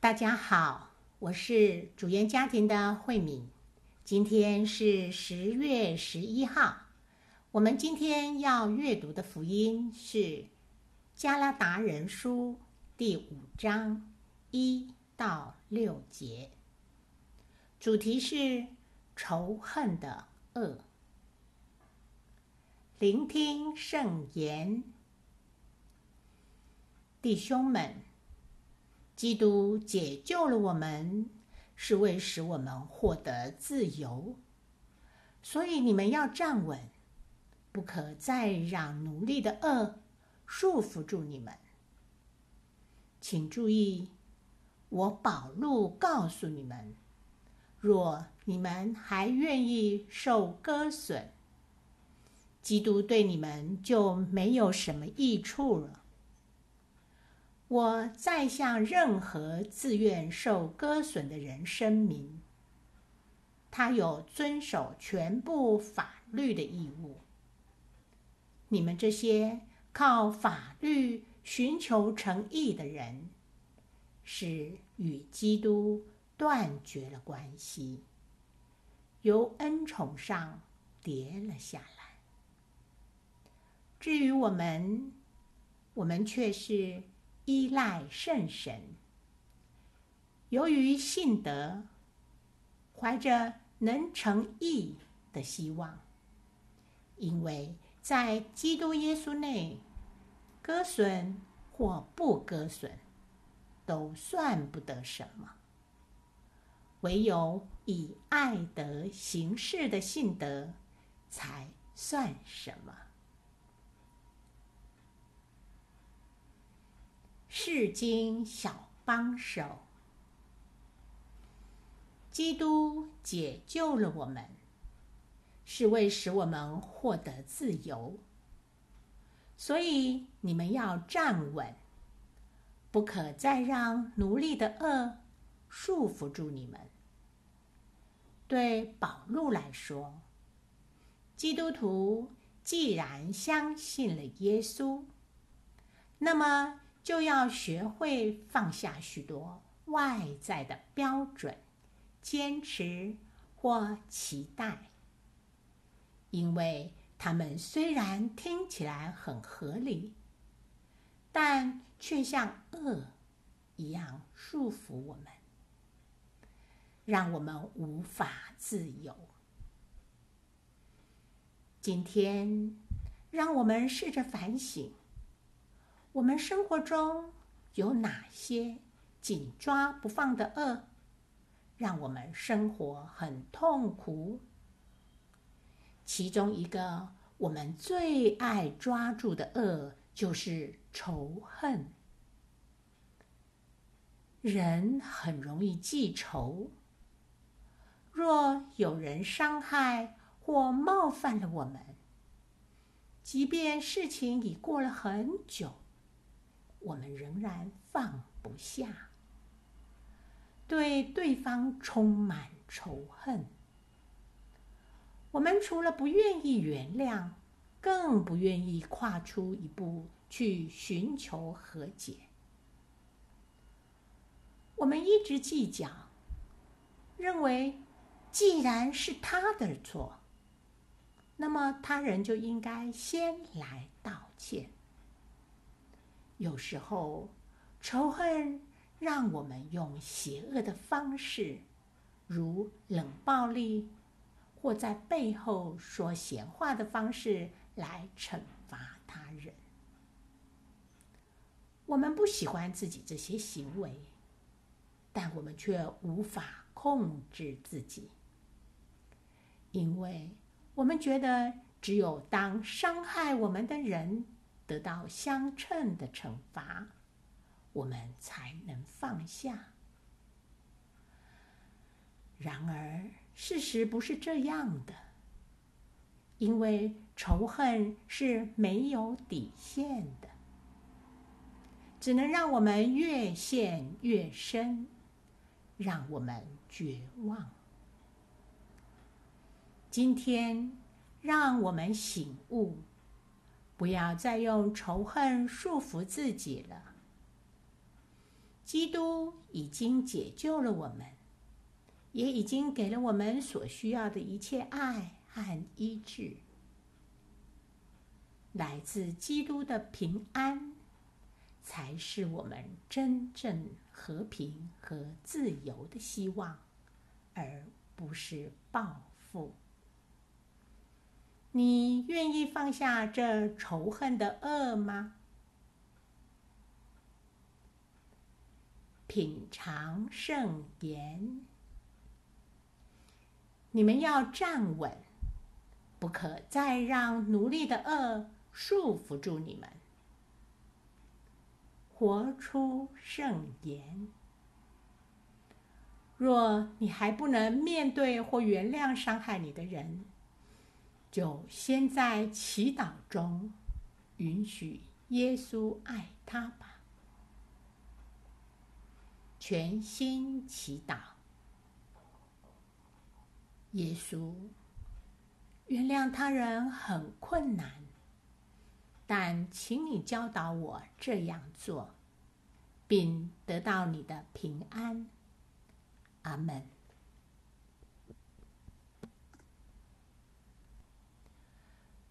大家好，我是主言家庭的慧敏。今天是十月十一号，我们今天要阅读的福音是《加拉达人书》第五章一到六节，主题是仇恨的恶。聆听圣言，弟兄们。基督解救了我们，是为使我们获得自由。所以你们要站稳，不可再让奴隶的恶束缚住你们。请注意，我保禄告诉你们：若你们还愿意受割损，基督对你们就没有什么益处了。我再向任何自愿受割损的人声明，他有遵守全部法律的义务。你们这些靠法律寻求诚意的人，是与基督断绝了关系，由恩宠上跌了下来。至于我们，我们却是。依赖圣神，由于信德，怀着能成义的希望，因为在基督耶稣内，割损或不割损，都算不得什么。唯有以爱德行事的信德，才算什么。世经小帮手，基督解救了我们，是为使我们获得自由。所以你们要站稳，不可再让奴隶的恶束缚住你们。对保禄来说，基督徒既然相信了耶稣，那么。就要学会放下许多外在的标准、坚持或期待，因为他们虽然听起来很合理，但却像恶一样束缚我们，让我们无法自由。今天，让我们试着反省。我们生活中有哪些紧抓不放的恶，让我们生活很痛苦？其中一个我们最爱抓住的恶，就是仇恨。人很容易记仇，若有人伤害或冒犯了我们，即便事情已过了很久。我们仍然放不下，对对方充满仇恨。我们除了不愿意原谅，更不愿意跨出一步去寻求和解。我们一直计较，认为既然是他的错，那么他人就应该先来道歉。有时候，仇恨让我们用邪恶的方式，如冷暴力，或在背后说闲话的方式来惩罚他人。我们不喜欢自己这些行为，但我们却无法控制自己，因为我们觉得只有当伤害我们的人。得到相称的惩罚，我们才能放下。然而，事实不是这样的，因为仇恨是没有底线的，只能让我们越陷越深，让我们绝望。今天，让我们醒悟。不要再用仇恨束缚自己了。基督已经解救了我们，也已经给了我们所需要的一切爱和医治。来自基督的平安，才是我们真正和平和自由的希望，而不是报复。你愿意放下这仇恨的恶吗？品尝圣言，你们要站稳，不可再让奴隶的恶束缚住你们。活出圣言。若你还不能面对或原谅伤害你的人，就先在祈祷中允许耶稣爱他吧。全心祈祷，耶稣，原谅他人很困难，但请你教导我这样做，并得到你的平安。阿门。